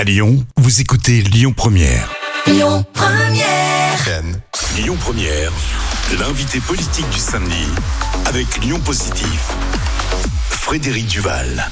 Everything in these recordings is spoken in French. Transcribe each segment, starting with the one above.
À Lyon, vous écoutez Lyon Première. Lyon Première. Lyon Première, l'invité politique du samedi avec Lyon Positif. Frédéric Duval.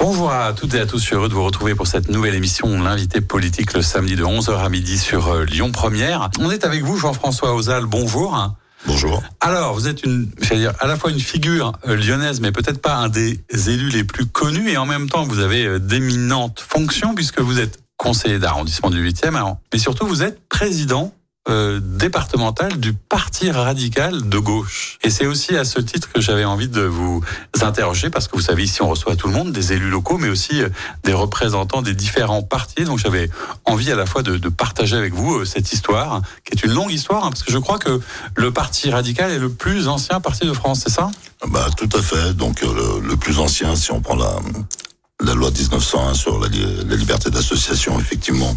Bonjour à toutes et à tous, je suis heureux de vous retrouver pour cette nouvelle émission, l'invité politique le samedi de 11h à midi sur euh, Lyon Première. On est avec vous Jean-François Ozal, bonjour. Bonjour. Alors, vous êtes une, dire, à la fois une figure euh, lyonnaise, mais peut-être pas un des élus les plus connus, et en même temps, vous avez euh, d'éminentes fonctions, puisque vous êtes conseiller d'arrondissement du 8e, alors, mais surtout, vous êtes président euh, départemental du Parti radical de gauche. Et c'est aussi à ce titre que j'avais envie de vous interroger, parce que vous savez, ici on reçoit tout le monde, des élus locaux, mais aussi euh, des représentants des différents partis. Donc j'avais envie à la fois de, partager avec vous euh, cette histoire, qui est une longue histoire, hein, parce que je crois que le Parti radical est le plus ancien parti de France, c'est ça? Bah tout à fait. Donc euh, le, plus ancien, si on prend la loi de 1901 sur la liberté d'association, effectivement,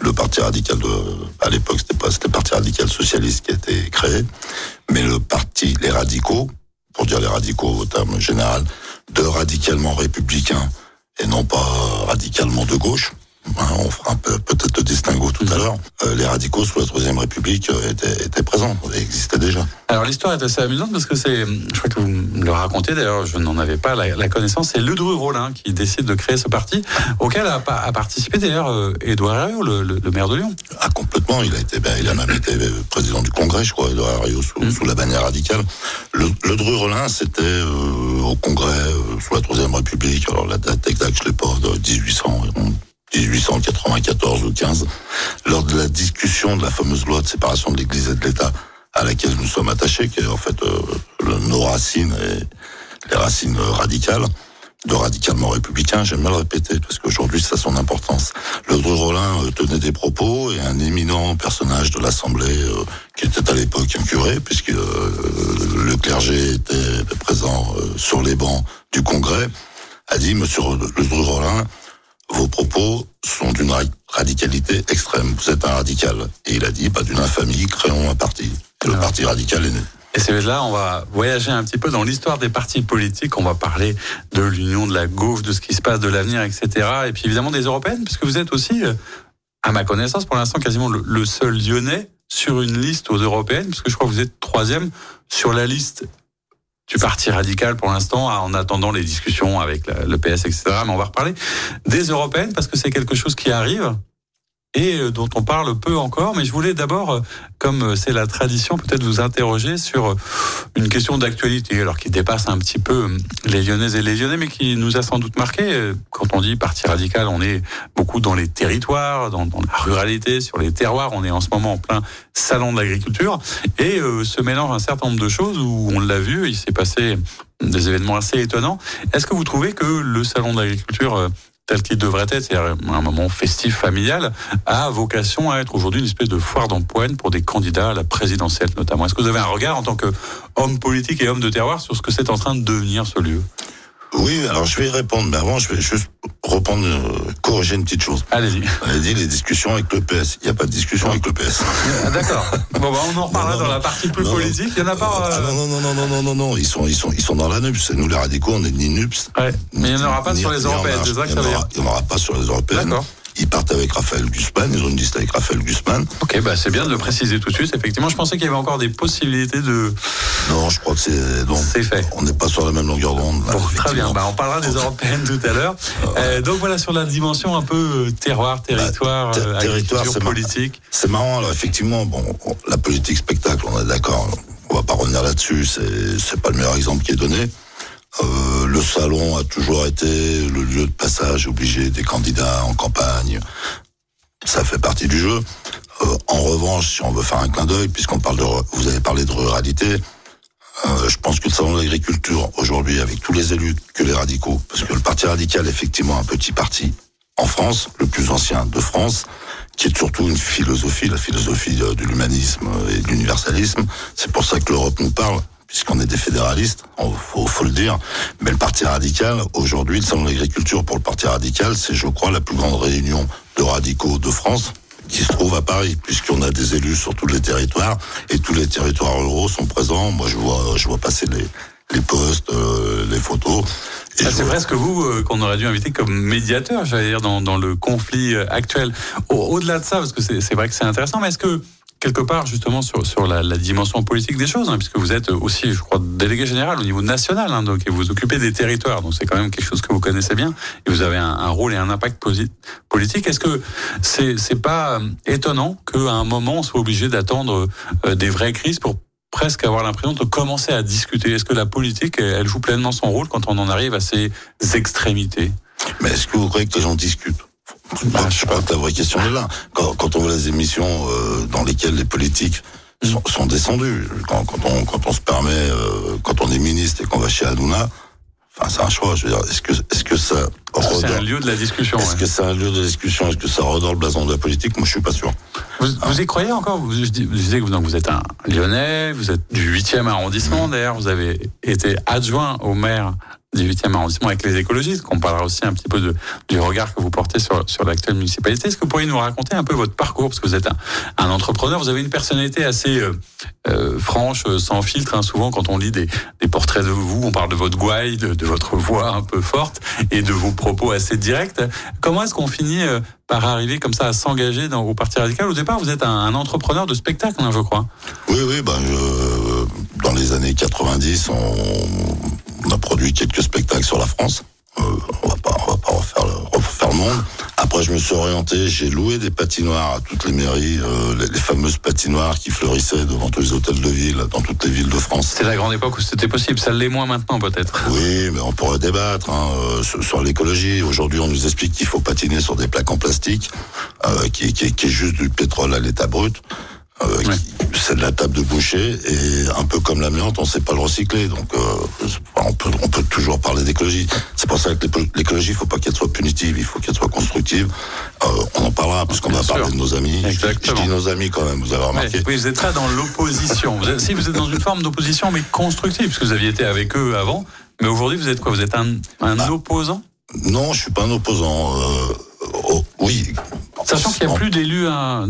le parti radical de, à l'époque, c'était pas, c'était parti radical socialiste qui a été créé, mais le parti, les radicaux, pour dire les radicaux au terme général, de radicalement républicains et non pas radicalement de gauche. Hein, on fera peut-être le distinguo tout à l'heure. Euh, les radicaux sous la Troisième République euh, étaient, étaient présents, existaient déjà. Alors l'histoire est assez amusante parce que c'est, je crois que vous me le racontez d'ailleurs, je n'en avais pas la, la connaissance, c'est Ledru Rollin qui décide de créer ce parti, auquel a, pa- a participé d'ailleurs euh, Édouard Herriot, le, le- le maire de Lyon. Ah, complètement. Il a été, ben, il a même été président du Congrès, je crois, Edouard Herriot, sous, sous la bannière radicale. Le, le Dru-Rollin, c'était euh, au Congrès euh, sous la Troisième République. Alors la date exacte, je l'ai pas, de 1800, euh, 1894 ou 15, lors de la discussion de la fameuse loi de séparation de l'Église et de l'État, à laquelle nous sommes attachés, qui est en fait euh, le- nos racines et les racines radicales de radicalement républicain, j'aime bien le répéter parce qu'aujourd'hui ça a son importance. Le Rollin euh, tenait des propos et un éminent personnage de l'Assemblée euh, qui était à l'époque un curé puisque euh, le clergé était présent euh, sur les bancs du Congrès a dit Monsieur le Rollin, vos propos sont d'une ra- radicalité extrême. Vous êtes un radical. Et il a dit, bah, d'une infamie, créons un parti. Et le Alors. parti radical est né. Et c'est là, on va voyager un petit peu dans l'histoire des partis politiques, on va parler de l'union de la gauche, de ce qui se passe, de l'avenir, etc. Et puis évidemment des européennes, puisque vous êtes aussi, euh, à ma connaissance, pour l'instant quasiment le seul lyonnais sur une liste aux européennes, puisque je crois que vous êtes troisième sur la liste du parti radical pour l'instant, en attendant les discussions avec le PS, etc. Mais on va reparler des européennes parce que c'est quelque chose qui arrive et euh, dont on parle peu encore. Mais je voulais d'abord, euh, comme euh, c'est la tradition, peut-être vous interroger sur une question d'actualité, alors qui dépasse un petit peu les Lyonnaises et les Lyonnais, mais qui nous a sans doute marqué. Quand on dit parti radical, on est beaucoup dans les territoires, dans, dans la ruralité, sur les terroirs. On est en ce moment en plein salon de l'agriculture et euh, se mélange un certain nombre de choses où on l'a vu, il s'est passé des événements assez étonnants. Est-ce que vous trouvez que le salon de l'agriculture tel qu'il devrait être, c'est-à-dire un moment festif familial, a vocation à être aujourd'hui une espèce de foire d'empoigne pour des candidats à la présidentielle notamment. Est-ce que vous avez un regard en tant qu'homme politique et homme de terroir sur ce que c'est en train de devenir ce lieu? Oui, alors je vais y répondre, mais avant, je vais juste reprendre, euh, corriger une petite chose. Allez-y. On a dit les discussions avec le PS. Il n'y a pas de discussion avec le PS. Ah, D'accord. Bon, bah, on en reparlera Non, non, dans la non. partie plus Non, non. politique. Il n'y en a pas. Ah euh, non, non, non, non, non, non, non, non, ils sont, ils sont, ils sont dans la NUPS. Nous, les radicaux, on n'est ni NUPS. ouais. Mais il n'y en aura pas sur les européennes, marche. c'est ça que Il y ça en veut dire aura- Il n'y en aura pas sur les européennes. D'accord. Ils partent avec Raphaël Guzman, ils ont une liste avec Raphaël Guzman. Ok, bah c'est bien de le préciser tout de suite. Effectivement, je pensais qu'il y avait encore des possibilités de. Non, je crois que c'est. donc, C'est fait. On n'est pas sur la même longueur d'onde. Bon, très bien. Bah, on parlera des européennes tout à l'heure. Euh, donc voilà sur la dimension un peu euh, terroir, territoire, Bah, ter- euh, territoire, mar- politique. C'est marrant, alors effectivement, bon, on- la politique spectacle, on est d'accord, on va pas revenir là-dessus, c'est pas le meilleur exemple qui est donné. Euh, le salon a toujours été le lieu de passage obligé des candidats en campagne. Ça fait partie du jeu. Euh, en revanche, si on veut faire un clin d'œil, puisqu'on parle de, vous avez parlé de ruralité, euh, je pense que le salon de l'agriculture aujourd'hui, avec tous les élus que les radicaux, parce que le parti radical est effectivement un petit parti en France, le plus ancien de France, qui est surtout une philosophie, la philosophie euh, de l'humanisme et de l'universalisme. C'est pour ça que l'Europe nous parle, puisqu'on est des fédéralistes, il faut, faut le dire. Mais le Parti radical, aujourd'hui, le salon de l'agriculture pour le Parti radical, c'est, je crois, la plus grande réunion de radicaux de France qui se trouve à Paris, puisqu'on a des élus sur tous les territoires et tous les territoires ruraux sont présents. Moi, je vois, je vois passer les, les posts, les photos. Ah, c'est presque vous qu'on aurait dû inviter comme médiateur, j'allais dire, dans, dans le conflit actuel. Au-delà de ça, parce que c'est vrai que c'est intéressant, mais est-ce que quelque part justement sur, sur la, dimension politique des choses, hein, puisque vous êtes aussi, je crois, délégué général au niveau national, hein, donc et vous occupez des territoires, donc c'est quand même quelque chose que vous connaissez bien, et vous avez un, rôle et un impact politique. Est-ce que c'est c'est pas euh, étonnant qu'à un moment on soit obligé d'attendre euh, des vraies crises pour presque avoir l'impression de commencer à discuter? Est-ce que la politique, elle joue pleinement son rôle quand on en arrive à ces extrémités? Mais est-ce que vous croyez que les gens discutent? Bah, je crois que la vraie question est là. Quand, quand on voit les émissions euh, dans lesquelles les politiques sont, sont descendus, quand, quand, on, quand on se permet, euh, quand on est ministre et qu'on va chez Hanouna, enfin c'est un choix. Je veux dire, est-ce que, est-ce que ça c'est un lieu de la discussion. Est-ce que c'est un lieu de discussion Est-ce que ça redore le blason de la politique? Moi, je suis pas sûr. Vous, vous y croyez encore? Vous, Je disais que vous, vous êtes un Lyonnais, vous êtes du 8e arrondissement. D'ailleurs, vous avez été adjoint au maire du 8e arrondissement avec les écologistes, qu'on parlera aussi un petit peu de, du regard que vous portez sur, sur l'actuelle municipalité. Est-ce que vous pourriez nous raconter un peu votre parcours? Parce que vous êtes un, un entrepreneur, vous avez une personnalité assez euh, euh franche, euh, sans filtre. Hein. Souvent, quand on lit des, des, portraits de vous, on parle de votre gouaille, de, de, votre voix un peu forte et de vos propos assez directs. Comment est-ce qu'on finit euh, par arriver comme ça à s'engager dans vos partis radical? Au départ, vous êtes un, un entrepreneur de spectacle, hein, je crois. Oui, oui, ben je, dans les années 90, on on a produit quelques spectacles sur la France. Euh, on va pas, on va pas refaire le, refaire le monde. Après, je me suis orienté, j'ai loué des patinoires à toutes les mairies, euh, les, fameuses patinoires qui fleurissaient devant tous les hôtels de ville, dans toutes les villes de France. C'était la grande époque où c'était possible, ça l'est moins maintenant peut-être. Oui, mais on pourrait débattre hein, euh, sur, l'écologie. Aujourd'hui, on nous explique qu'il faut patiner sur des plaques en plastique, euh, qui, qui, qui est juste du pétrole à l'état brut. Euh, c'est de la table de boucher et un peu comme l'amiante, on ne sait pas le recycler. Donc euh, on, peut, on peut toujours parler d'écologie. C'est pour ça que l'écologie, il ne faut pas qu'elle soit punitive, il faut qu'elle soit constructive. Euh, on en parlera puisqu'on va parler de nos amis. Je, dis nos amis quand même, vous avez remarqué. oui, vous êtes là dans l'opposition. si vous êtes dans une forme d'opposition, mais constructive, puisque vous aviez été avec eux avant, mais aujourd'hui vous êtes quoi? Vous êtes un, un bah, opposant? Non, je suis pas un opposant. Oh, oui. Sachant qu'il n'y a plus d'élus à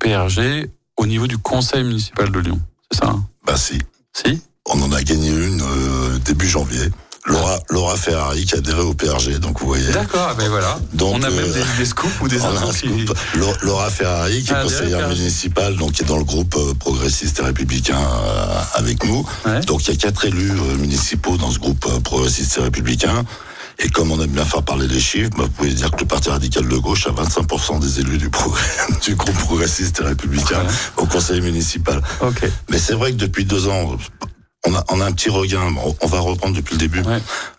PRG au niveau du conseil municipal de Lyon, c'est ça hein? Bah si. Si? On en a gagné une euh, début janvier. Laura, Laura Ferrari qui a adhéré au PRG, donc vous voyez. D'accord, ben voilà. Donc, on a même euh, des, scoops ou des infos Laura Ferrari qui est conseillère municipale, donc qui est dans le groupe euh, progressiste et républicain avec nous. Donc il y a quatre élus municipaux dans ce groupe progressiste et républicain. Et comme on aime bien faire parler les chiffres, bah, vous pouvez dire que le Parti radical de gauche a 25% des élus du, du groupe progressiste et républicain au conseil municipal. Mais c'est vrai que depuis deux ans, on a, on a un petit regain. On va reprendre depuis le début.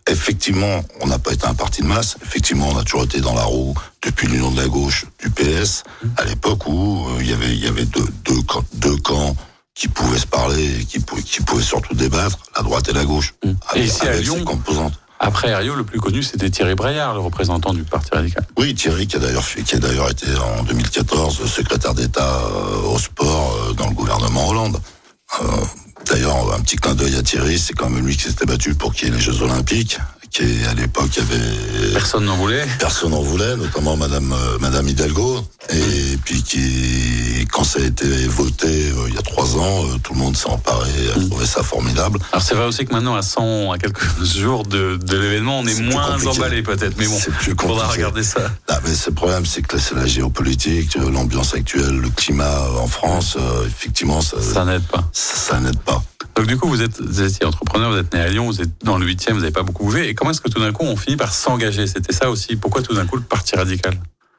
Effectivement, on n'a pas été un parti de masse. Effectivement, on a toujours été dans la roue depuis l'union de la gauche du PS, mmh. à l'époque où euh, il y avait, il y avait deux, deux, deux camps qui pouvaient se parler et qui, qui pouvaient surtout débattre, la droite et la gauche, mmh. et ici à Lyon, composantes. Après Ario, le plus connu, c'était Thierry Breillard, le représentant du Parti radical. Oui, Thierry, qui a d'ailleurs qui a d'ailleurs été en 2014 secrétaire d'État euh, au sport euh, dans le gouvernement Hollande. Euh, d'ailleurs, un petit clin d'œil à Thierry, c'est quand même lui qui s'était battu pour qu'il y ait les Jeux Olympiques qui à l'époque avait personne n'en voulait. Personne n'en voulait notamment madame euh, madame Hidalgo. Et puis qui quand ça a été voté euh, il y a trois ans euh, tout le monde s'est emparé a mm. trouvé ça formidable. Alors c'est vrai aussi que maintenant à 100 à quelques jours de, de l'événement on est, moins emballé peut-être. Mais bon plus faudra regarder ça. Ah, mais le problème c'est que c'est la géopolitique l'ambiance actuelle le climat en France effectivement ça ça n'aide pas. ça, ça n'aide pas donc du coup, vous êtes, êtes entrepreneur, vous êtes né à Lyon, vous êtes dans le 8e, vous n'avez pas beaucoup bougé. Et comment est-ce que tout d'un coup, on finit par s'engager? C'était ça aussi. Pourquoi tout d'un coup le parti radical?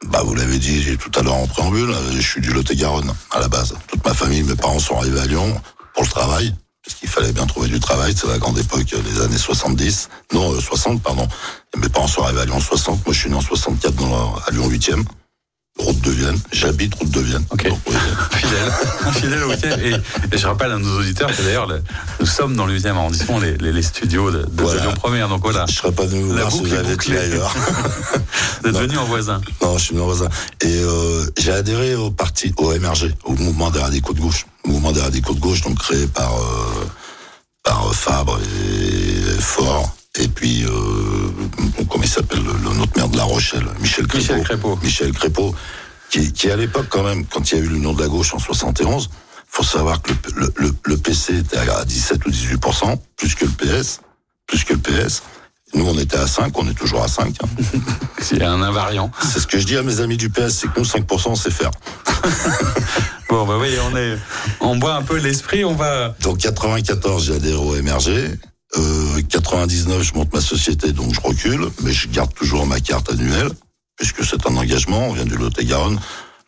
Bah, vous l'avez dit tout à l'heure en préambule, je suis du Lot-et-Garonne à la base. Toute ma famille, mes parents sont arrivés à Lyon pour le travail, parce qu'il fallait bien trouver du travail. C'est la grande époque des années 70, non 60 pardon. Et mes parents sont arrivés à Lyon en 60. Moi, je suis né en 64 dans à Lyon 8e route de Vienne. J'habite route de Vienne. Ok. fidèle. fidèle au week-end. Et, je rappelle à nos auditeurs que d'ailleurs, nous sommes dans le 8e arrondissement, les, les, studios de, de voilà. Lyon Première. Donc voilà. Je ne serais pas venu vous voir si vous avez ailleurs. vous êtes venu en voisin. Non, je suis venu en voisin. Et euh, j'ai adhéré au parti, au MRG, au mouvement des radicaux de gauche. Mouvement des radicaux de gauche, donc créé par, euh, par Fabre et Fort et puis, euh, comment il s'appelle, le, notre maire de La Rochelle, Michel Crépeau. Michel Crépeau. Michel Crépeau, qui, qui à l'époque, quand même, quand il y a eu l'union de la gauche en 71, faut savoir que le, le, le, PC était à 17 ou 18% plus que le PS, plus que le PS. Nous, on était à 5, on est toujours à 5. Hein. C'est un invariant. C'est ce que je dis à mes amis du PS, c'est que nous, 5%, on sait faire. bon, bah oui, on est, on boit un peu l'esprit, on va. Donc, 94, j'ai adhéré au MRG. Euh, 99, je monte ma société, donc je recule, mais je garde toujours ma carte annuelle, puisque c'est un engagement, on vient du Lot-et-Garonne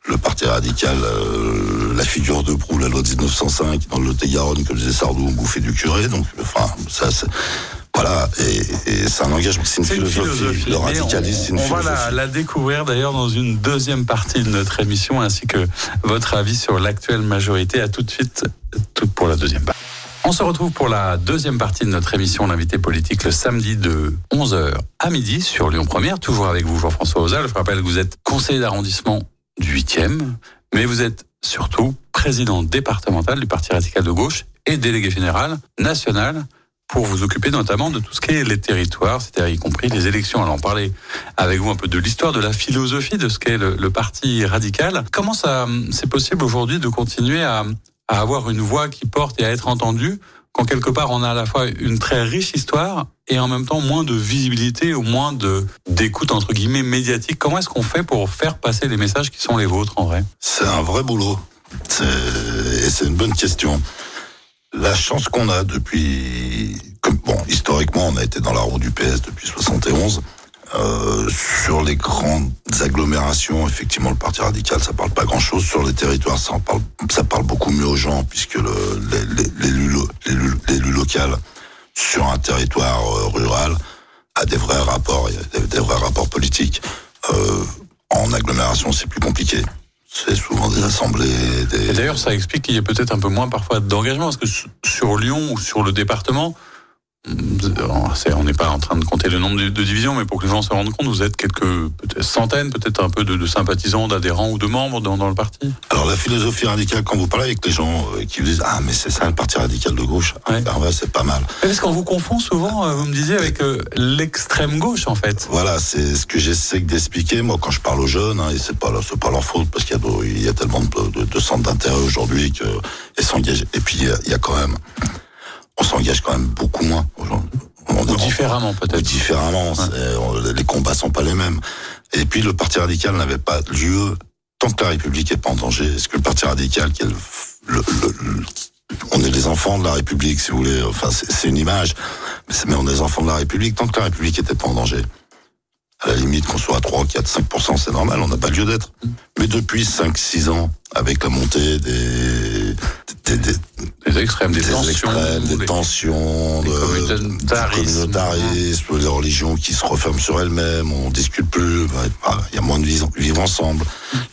le Parti radical, euh, la figure de proue, la loi de 1905, dans le Lot-et-Garonne, comme disait Sardou, on bouffait du curé. Donc, enfin, ça, voilà, et, c'est un engagement, c'est une, philosophie, Le radicalisme, c'est une on va la, la, découvrir d'ailleurs dans une deuxième partie de notre émission, ainsi que votre avis sur l'actuelle majorité. À tout de suite, tout pour la deuxième partie. On se retrouve pour la deuxième partie de notre émission L'invité politique le samedi de 11h à midi sur Lyon Première, toujours avec vous Jean-François Ozal. Je rappelle que vous êtes conseiller d'arrondissement du 8e, mais vous êtes surtout président départemental du Parti radical de gauche et délégué général national pour vous occuper notamment de tout ce qui est les territoires, c'est-à-dire y compris les élections. Alors, on parlait avec vous un peu de l'histoire, de la philosophie de ce qu'est le, le, parti radical. Comment ça, c'est possible aujourd'hui de continuer à, à avoir une voix qui porte et à être entendue quand quelque part on a à la fois une très riche histoire et en même temps moins de visibilité ou moins de d'écoute entre guillemets médiatique. Comment est-ce qu'on fait pour faire passer les messages qui sont les vôtres en vrai? C'est un vrai boulot. Et c'est une bonne question. La chance qu'on a depuis, bon, historiquement, on a été dans la roue du PS depuis 71. Euh, sur les grandes agglomérations, effectivement, le Parti radical, ça parle pas grand-chose. Sur les territoires, ça, parle, beaucoup mieux aux gens, puisque l'élu local sur un territoire euh, rural a des vrais rapports, des, vrais rapports politiques. Euh, en agglomération, c'est plus compliqué. C'est souvent des assemblées. D'ailleurs, ça explique qu'il y a peut-être un peu moins parfois d'engagement, parce que sur Lyon ou sur le département, on n'est pas en train de compter le nombre de, divisions, mais pour que les gens se rendent compte, vous êtes quelques peut centaines, peut-être un peu de, sympathisants, d'adhérents ou de membres dans, le parti Alors la philosophie radicale, quand vous parlez avec les gens euh, qui vous disent ah mais c'est ça le parti radical de gauche, ouais. ben ouais, c'est pas mal. Est-ce qu'on vous confond souvent, euh, vous me disiez, avec euh, l'extrême gauche en fait Voilà, c'est ce que j'essaie d'expliquer moi quand je parle aux jeunes, hein, et c'est pas c'est pas leur faute parce qu'il y, y, a tellement de, centres d'intérêt aujourd'hui que et s'engager. Et puis il y, a quand même on s'engage quand même beaucoup moins aujourd'hui. Ou différemment peut-être. Différemment, les combats sont pas les mêmes. Et puis le Parti radical n'avait pas lieu tant que la République est pas en danger. Est-ce que le Parti radical, qui est le, on est les enfants de la République, si vous voulez. Enfin, c'est une image, mais on est les enfants de la République tant que la République était pas en danger. À la limite, qu'on soit à 3, 4, 5%, c'est normal, on n'a pas lieu d'être. Mais depuis 5, 6 ans, avec la montée des, des, des, extrêmes, des, tensions, des tensions, des communautarisme, des religions qui se referment sur elles-mêmes, on discute plus, il y a moins de vivre, ensemble,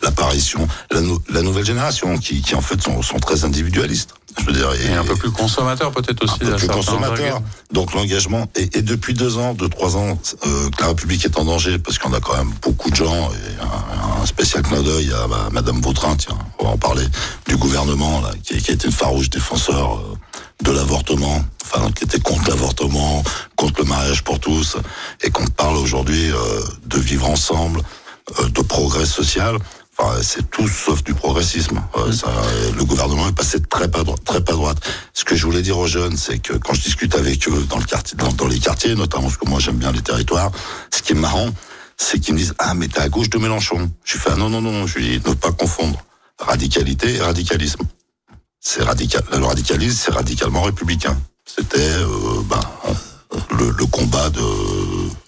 l'apparition, la, la, nouvelle génération qui, qui en fait sont, sont très individualistes. Je veux dire, et, un peu plus consommateur peut-être aussi. Un peu plus consommateur. Donc l'engagement et, et, depuis deux ans, deux trois ans, euh, que la République est en danger parce qu'on a quand même beaucoup de gens et un, un spécial clin d'œil à, à Madame Vautrin, tiens, on va en parler, du gouvernement là, qui, qui a été une farouche défenseur euh, de l'avortement, enfin qui était contre l'avortement, contre le mariage pour tous, et qu'on parle aujourd'hui euh, de vivre ensemble, euh, de progrès social. Enfin, c'est tout sauf du progressisme. Euh, ça, le gouvernement est passé très pas droite, très pas droite. Ce que je voulais dire aux jeunes, c'est que quand je discute avec eux dans le quartier, dans, dans les quartiers, notamment parce que moi j'aime bien les territoires, ce qui est marrant, c'est qu'ils me disent ah mais t'es à gauche de Mélenchon. Je fais ah, non non non, je lui dis ne pas confondre radicalité et radicalisme. C'est radical. Le radicalisme, c'est radicalement républicain. C'était euh, ben, le, le, combat de,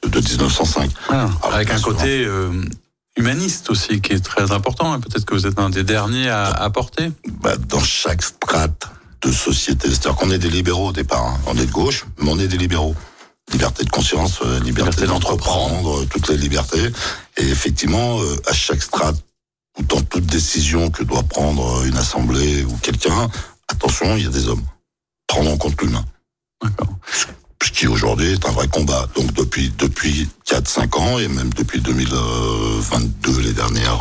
de 1905. Ah, avec un côté euh, humaniste aussi qui est très important. Hein. Peut-être que vous êtes un des derniers à apporter. Ben, dans chaque strate de société, c'est-à-dire qu'on est des libéraux au départ. Hein. On est de gauche, mais on est des libéraux liberté de conscience, euh, liberté, d'entreprendre, euh, toutes les libertés. Et effectivement, euh, à chaque strate ou dans toute décision que doit prendre une assemblée ou quelqu'un, attention, il y a des hommes. Prendre en compte l'humain. Ce qui aujourd'hui est un vrai combat. Donc depuis depuis 4-5 ans et même depuis 2022, les dernières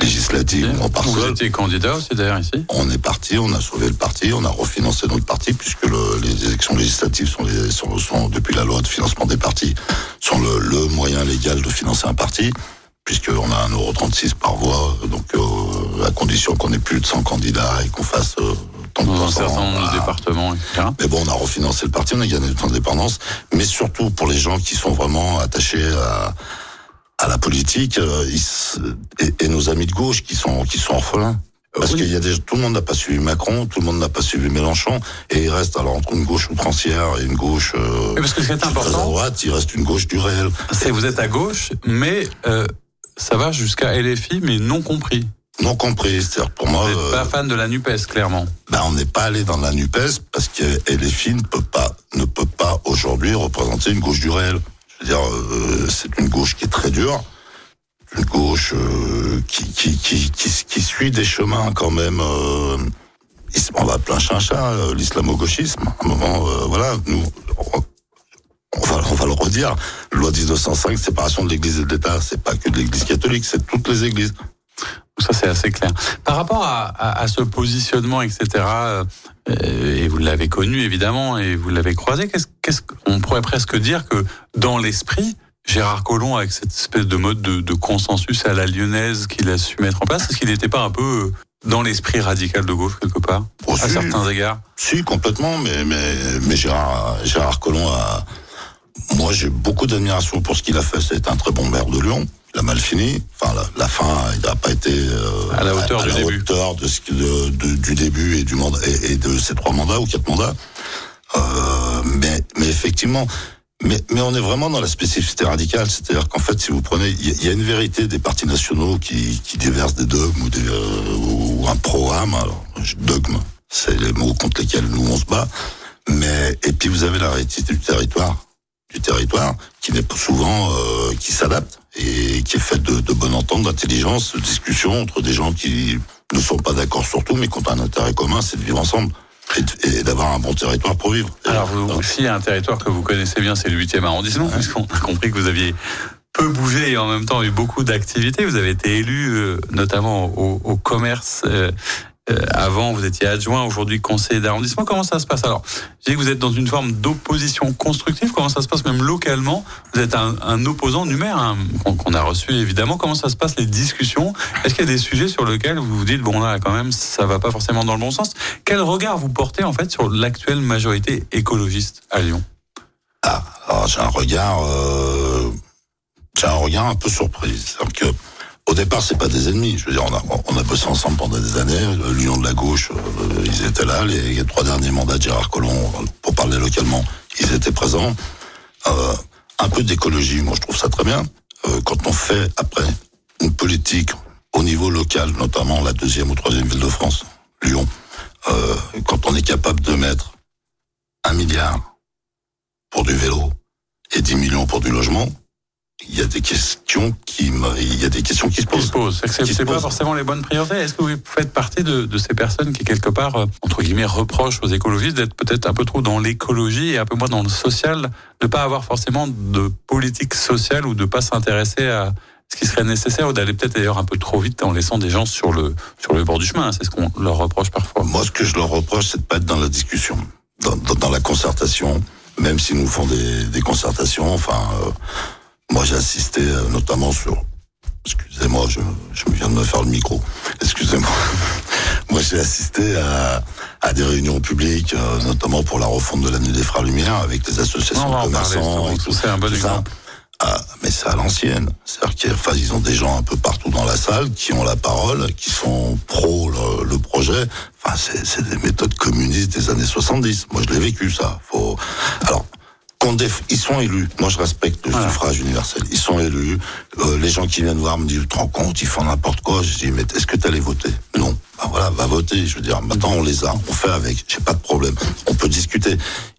législatives, on part Vous étiez candidat aussi d'ailleurs ici On est parti, on a sauvé le parti, on a refinancé notre parti puisque le, les élections législatives sont, les, sont, sont, depuis la loi de financement des partis, sont le, le moyen légal de financer un parti puisqu'on a un euro 36 par voix, donc euh, à condition qu'on ait plus de 100 candidats et qu'on fasse euh, Dans un pourcents, certain nombre de voilà. départements, etc. Mais bon, on a refinancé le parti, on a gagné d'indépendance. Mais surtout pour les gens qui sont vraiment attachés à, à la politique euh, ils et, et nos amis de gauche qui sont qui sont orphelins. Parce Oui. qu'il y a des, tout le monde n'a pas suivi Macron, tout le monde n'a pas suivi Mélenchon, et il reste alors entre une gauche outrancière et une gauche euh, Oui, parce que ce qui est très à important, droite, il reste une gauche du réel. c'est vous êtes à gauche, mais euh, ça va jusqu'à LFI, mais non compris. Non compris, c'est-à-dire pour moi, Vous n'êtes euh, pas fan de la NUPES, clairement. ben, on n'est pas allé dans la Nupes parce que LFI ne peut pas ne peut pas aujourd'hui représenter une gauche du réel. Je veux dire, euh, c'est une gauche qui est très dure, une gauche euh, qui, qui, qui, qui, qui suit des chemins quand même. Euh, il se- on va plein chin-chin, l'islamo-gauchisme. À un moment, euh, voilà, nous, on va, on va le redire. Loi 1905, séparation de l'Église et de l'État, c'est pas que de l'Église catholique, c'est toutes les églises. Ça, c'est assez clair. Par rapport à, à, à ce positionnement, etc., euh, et vous l'avez connu, évidemment, et vous l'avez croisé, qu'est-ce, qu'on pourrait presque dire que, dans l'esprit, Gérard Collomb, avec cette espèce de mode de, de consensus à la lyonnaise qu'il a su mettre en place, est-ce qu'il n'était pas un peu euh, dans l'esprit radical de gauche, quelque part, Oh, à si. certains égards Si, complètement, mais, mais, mais Gérard, Gérard Collomb a. Moi, j'ai beaucoup d'admiration pour ce qu'il a fait. C'est un très bon maire de Lyon. Il a mal fini. Enfin, la, la fin, il n'a pas été euh, À la hauteur à, du la début. hauteur de ce de- de- du début et du mandat et, et de ces trois mandats ou quatre mandats. Euh, mais, mais effectivement, mais, mais on est vraiment dans la spécificité radicale. C'est-à-dire qu'en fait, si vous prenez, il y, y a une vérité des partis nationaux qui, qui déversent des dogmes ou, des, euh, ou un programme. Alors, dogme, c'est les mots contre lesquels nous on se bat. Mais et puis vous avez la réalité du territoire, du territoire qui n'est pas souvent euh, qui s'adapte et qui est faite de, de bonne entente, d'intelligence, de discussion entre des gens qui ne sont pas d'accord sur tout, mais qui ont un intérêt commun, c'est de vivre ensemble et d'avoir un bon territoire pour vivre. Alors, vous, Donc, aussi, un territoire que vous connaissez bien, c'est le 8e arrondissement, puisqu'on a compris que vous aviez peu bougé et en même temps eu beaucoup d'activités. Vous avez été élu, euh, notamment au, au commerce. euh, euh, avant, vous étiez adjoint, aujourd'hui conseiller d'arrondissement. Comment ça se passe Alors, je dis que vous êtes dans une forme d'opposition constructive. Comment ça se passe même localement Vous êtes un, opposant numéraire hein, qu'on a reçu évidemment. Comment ça se passe les discussions Est-ce qu'il y a des sujets sur lesquels vous vous dites bon là quand même ça va pas forcément dans le bon sens Quel regard vous portez en fait sur l'actuelle majorité écologiste à Lyon Ah, j'ai un regard, euh, j'ai un regard un peu surprise. C'est-à-dire que au départ, c'est pas des ennemis. Je veux dire, on a, on a bossé ensemble pendant des années. L'Union de la gauche, euh, ils étaient là. Les, trois derniers mandats de Gérard Collomb, pour parler localement, ils étaient présents. Euh, un peu d'écologie, moi je trouve ça très bien. Euh, quand on fait après une politique au niveau local, notamment la deuxième ou troisième ville de France, Lyon, quand on est capable de mettre un milliard pour du vélo et 10 millions pour du logement, il y a des questions qui il y a des questions qui se posent. pose C'est pas forcément les bonnes priorités? Est-ce que vous faites partie de, de ces personnes qui quelque part euh, entre guillemets reprochent aux écologistes d'être peut-être un peu trop dans l'écologie et un peu moins dans le social, de pas avoir forcément de politique sociale ou de pas s'intéresser à ce qui serait nécessaire ou d'aller peut-être d'ailleurs un peu trop vite en laissant des gens sur le sur le bord du chemin? C'est ce qu'on leur reproche parfois. Moi, ce que je leur reproche, c'est de pas être dans la discussion, dans, dans, dans la concertation, même s'ils nous font des, des concertations. Enfin, euh, moi, j'ai assisté euh, notamment sur. Excusez-moi, je, je viens de me faire le micro. Excusez-moi. Moi, j'ai assisté à, à des réunions publiques, euh, notamment pour la refonte de l'année des Frères Lumière, avec les associations on va de commerçants. et tout C'est un bon tout ça. exemple. Ah, mais c'est à l'ancienne. C'est-à-dire qu'ils enfin, ils ont des gens un peu partout dans la salle qui ont la parole, qui sont pro le, le projet. Enfin, c'est, c'est des méthodes communistes des années 70. Moi, je l'ai vécu, ça. Faut... Alors, déf- ils sont élus. Moi, je respecte le Voilà. suffrage universel. Ils sont élus. Euh, les gens qui viennent voir me disent, tu te rends compte, ils font n'importe quoi. Je dis, mais est-ce que tu allais voter? Non. Ben voilà, va voter. Je veux dire, maintenant, on les a, on fait avec. J'ai pas de problème. On peut discuter.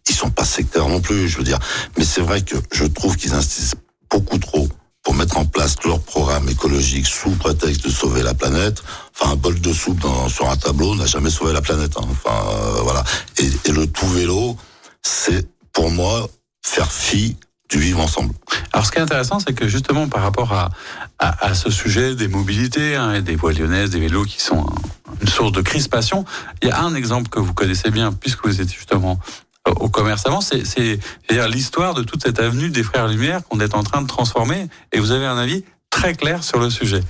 Ils sont pas sectaires non plus, je veux dire. Mais c'est vrai que je trouve qu'ils insistent beaucoup trop pour mettre en place leur programme écologique sous prétexte de sauver la planète. Enfin, un bol de soupe dans, sur un tableau n'a jamais sauvé la planète. hein. Enfin, euh, voilà. Et, et le tout vélo, c'est pour moi faire fi du vivre ensemble. Alors, ce qui est intéressant, c'est que justement, par rapport à, à, à ce sujet des mobilités, hein, et des voies lyonnaises, des vélos qui sont un- une source de crispation, il y a un exemple que vous connaissez bien, puisque vous étiez justement euh, au commerce avant, c'est l'histoire de toute cette avenue des Frères Lumière qu'on est en train de transformer, et vous avez un avis très clair sur le sujet.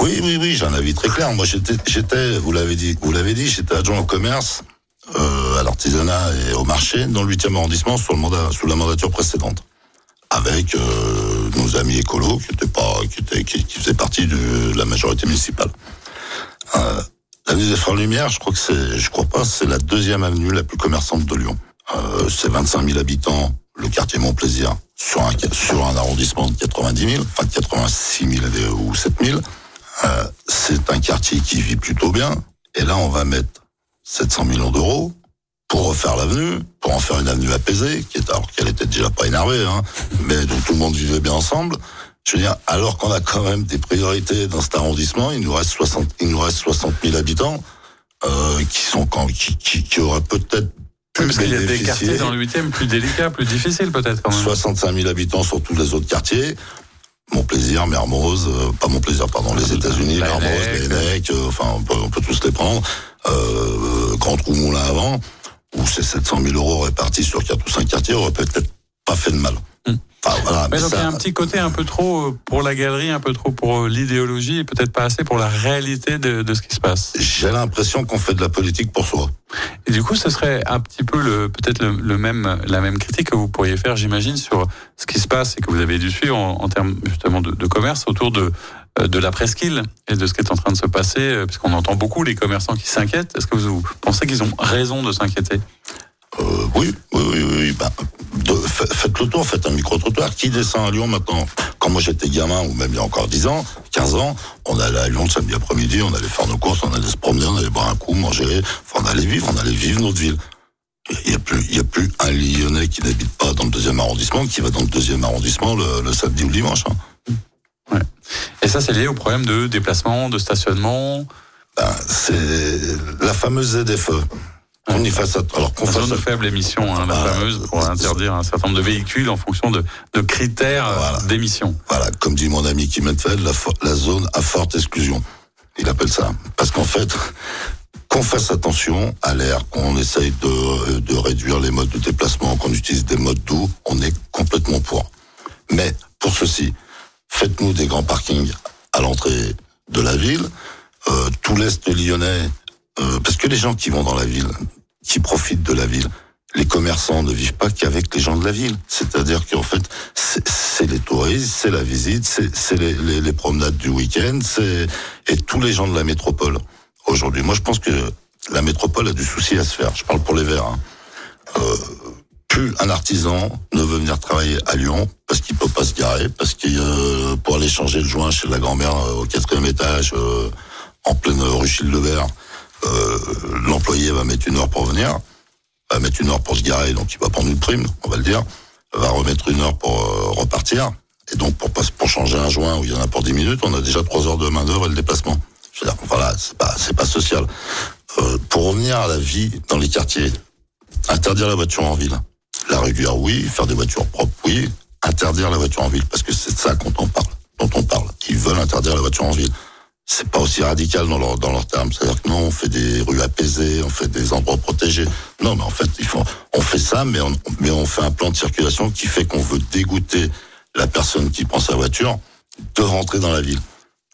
Oui, oui, oui, j'ai un avis très clair. Moi, j'étais, vous l'avez dit, vous l'avez dit, j'étais adjoint au commerce, euh, à l'artisanat et au marché dans le 8e arrondissement sous, la mandature précédente, avec euh, nos amis écolos qui étaient pas, qui étaient, qui, faisaient partie de la majorité municipale. Euh, L'avenue des Frères Lumière, je crois que c'est, je crois pas, c'est la deuxième avenue la plus commerçante de Lyon. Euh, c'est 25 000 habitants, le quartier Montplaisir, sur un, sur un arrondissement de 90 000, enfin 86 000 ou 7 000. Euh, c'est un quartier qui vit plutôt bien. Et là, on va mettre 700 millions d'euros pour refaire l'avenue, pour en faire une avenue apaisée, qui est alors qu'elle était déjà pas énervée, hein, mais dont tout le monde vivait bien ensemble. Je veux dire, alors qu'on a quand même des priorités dans cet arrondissement, il nous reste 60, il nous reste 60 000 habitants euh, qui sont quand, qui, qui, qui auraient peut-être parce qu'il y a des quartiers dans le 8e plus délicats, plus difficiles peut-être quand même. 65 000 habitants sur tous les autres quartiers. Mon plaisir, Mermoz, euh, pas mon plaisir, pardon, les États-Unis, Mermoz, Bennec, euh, enfin on peut, on peut, tous les prendre. Euh, Grand Trou Moulin avant, où ces 700 000 euros répartis sur 4 ou 5 quartiers auraient peut-être pas fait de mal. Hum. Voilà, mais, mais donc ça... il y a un petit côté un peu trop euh, pour la galerie, un peu trop pour euh, l'idéologie et peut-être pas assez pour la réalité de, de ce qui se passe. J'ai l'impression qu'on fait de la politique pour soi. Et du coup, ce serait un petit peu le peut-être le, le, même la même critique que vous pourriez faire, j'imagine, sur ce qui se passe et que vous avez dû suivre en, en termes justement de, de, commerce autour de euh, de la presqu'île et de ce qui est en train de se passer, puisqu'on entend beaucoup les commerçants qui s'inquiètent. Est-ce que vous pensez qu'ils ont raison de s'inquiéter? Euh, oui, oui, oui, oui. Bah, de, faites le tour, faites un micro-trottoir. Qui descend à Lyon maintenant? Quand moi j'étais gamin, ou même il y a encore 10 ans, 15 ans, on allait à Lyon le samedi après-midi, on allait faire nos courses, on allait se promener, on allait boire un coup, manger, enfin, on allait vivre, on allait vivre notre ville. Il n'y a plus, y a plus un Lyonnais qui n'habite pas dans le deuxième arrondissement, qui va dans le deuxième arrondissement le, le samedi ou le dimanche. Hein. Ouais. Et ça, c'est lié au problème de déplacement, de stationnement? Ben, c'est la fameuse ZFE. On y fasse alors qu'on fasse de faible émission, hein, la voilà, fameuse, pour interdire un certain nombre de véhicules en fonction de, de critères voilà. d'émission. Voilà, comme dit mon ami fait la, la zone à forte exclusion. Il appelle ça. Parce qu'en fait, qu'on fasse attention à l'air, qu'on essaye de, de réduire les modes de déplacement, qu'on utilise des modes doux, on est complètement pour. Mais pour ceci, faites-nous des grands parkings à l'entrée de la ville. Euh, tout l'est lyonnais euh, parce que les gens qui vont dans la ville, qui profitent de la ville, les commerçants ne vivent pas qu'avec les gens de la ville. C'est-à-dire qu'en fait, c'est les touristes, c'est la visite, c'est les, les, les, promenades du week-end, et tous les gens de la métropole. Aujourd'hui, moi, je pense que la métropole a du souci à se faire. Je parle pour les Verts. Hein. Euh, plus un artisan ne veut venir travailler à Lyon parce qu'il peut pas se garer, parce qu'il euh, pour aller changer le joint chez la grand-mère euh, au quatrième étage, euh, en pleine rue Childebert, euh, l'employé va mettre une heure pour venir, va mettre une heure pour se garer, donc il va prendre une prime, on va le dire, va remettre une heure pour euh, repartir, et donc pour, pour changer un joint où il y en a pour 10 minutes, on a déjà 3 heures de main d'œuvre et le déplacement. Dire, voilà, c'est pas, c'est pas social. Euh, pour revenir à la vie dans les quartiers, interdire la voiture en ville. La régulière, oui. Faire des voitures propres, oui. Interdire la voiture en ville, parce que c'est ça dont on parle. Dont on parle. Ils veulent interdire la voiture en ville c'est pas aussi radical dans leur dans leurs termes. C'est-à-dire que non, on fait des rues apaisées, on fait des endroits protégés. Non, mais en fait, il faut, on fait ça, mais on, mais on fait un plan de circulation qui fait qu'on veut dégoûter la personne qui prend sa voiture de rentrer dans la ville.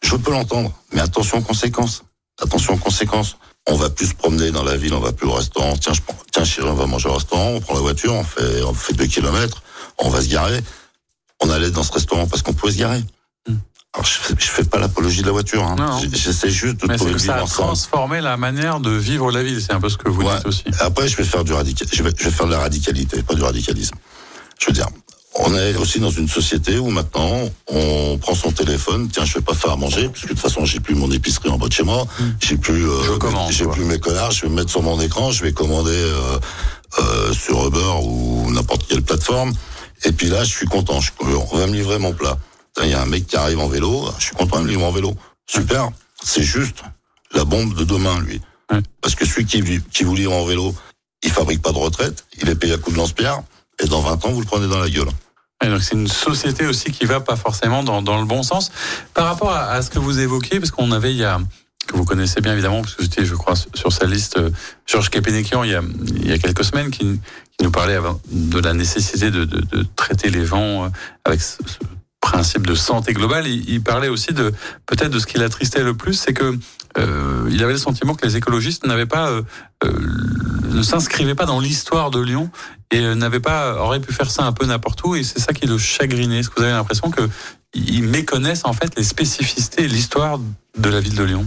Je peux l'entendre, mais attention aux conséquences. Attention aux conséquences. On va plus se promener dans la ville, on va plus au restaurant. Tiens, je prends, tiens, chérie, on va manger au restaurant, on prend la voiture, on fait, on fait deux kilomètres, on va se garer. On allait dans ce restaurant parce qu'on pouvait se garer. Alors, je fais, je fais pas l'apologie de la voiture. Hein. J'essaie juste de Mais trouver ça a transformé la manière de vivre la ville. C'est un peu ce que vous ouais. dites aussi. Après, je vais faire du radical. Je vais, je vais faire de la radicalité, pas du radicalisme. Je veux dire, on est aussi dans une société où maintenant on prend son téléphone. Tiens, je vais pas faire à manger puisque de toute façon j'ai plus mon épicerie en bas de chez moi. Mmh. J'ai plus, euh, j'ai plus mes connards. Je vais me mettre sur mon écran. Je vais commander euh, euh, sur Uber ou n'importe quelle plateforme. Et puis là, je suis content. Je, on va me livrer mon plat il y a un mec qui arrive en vélo, je suis content de lui en vélo. Super, c'est juste la bombe de demain, lui. Ouais. Parce que celui qui, qui vous livre en vélo, il fabrique pas de retraite, il est payé à coup de lance-pierre, et dans 20 ans, vous le prenez dans la gueule. Et donc c'est une société aussi qui va pas forcément dans, dans le bon sens. Par rapport à, à ce que vous évoquiez, parce qu'on avait il y a que vous connaissez bien évidemment, parce que c'était, je crois, sur sa liste, euh, Georges Kepenekian, il y a, il y a quelques semaines, qui, qui nous parlait de la nécessité de, de, de traiter les gens euh, avec ce, principe de santé globale, il, parlait aussi de peut-être de ce qui l'attristait le plus, c'est que euh, il avait le sentiment que les écologistes n'avaient pas euh, euh ne s'inscrivaient pas dans l'histoire de Lyon et euh, n'avaient pas auraient pu faire ça un peu n'importe où et c'est ça qui le chagrinait. Est-ce que vous avez l'impression que ils méconnaissent en fait les spécificités et l'histoire de la ville de Lyon?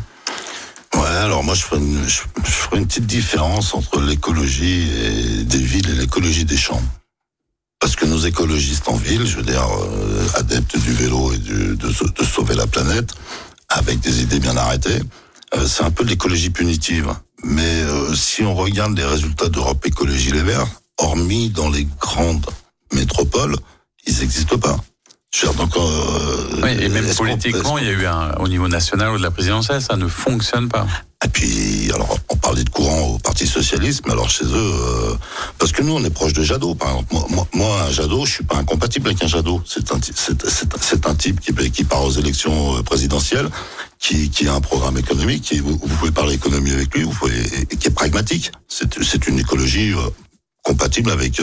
Ouais, alors moi je une, je, ferais une petite différence entre l'écologie des villes et l'écologie des champs. Parce que nos écologistes en ville, je veux dire, euh, adeptes du vélo et du, de, de, sauver la planète, avec des idées bien arrêtées, euh, c'est un peu de l'écologie punitive. Mais euh, si on regarde les résultats d'Europe Écologie Les Verts, hormis dans les grandes métropoles, ils n'existent pas. Donc, oui, et même politiquement, il y a eu un, au niveau national ou de la présidentielle, ça ne fonctionne pas. Et puis, alors, on parlait de courant au Parti Socialiste, mais alors chez eux, euh, parce que nous, on est proche de Jadot, par exemple. Moi, un Jadot, je suis pas incompatible avec un Jadot. C'est un, type qui, part aux élections euh, présidentielles, qui, a un programme économique, qui, vous, pouvez parler économie avec lui, vous pouvez, qui est pragmatique. C'est, c'est une écologie euh, compatible avec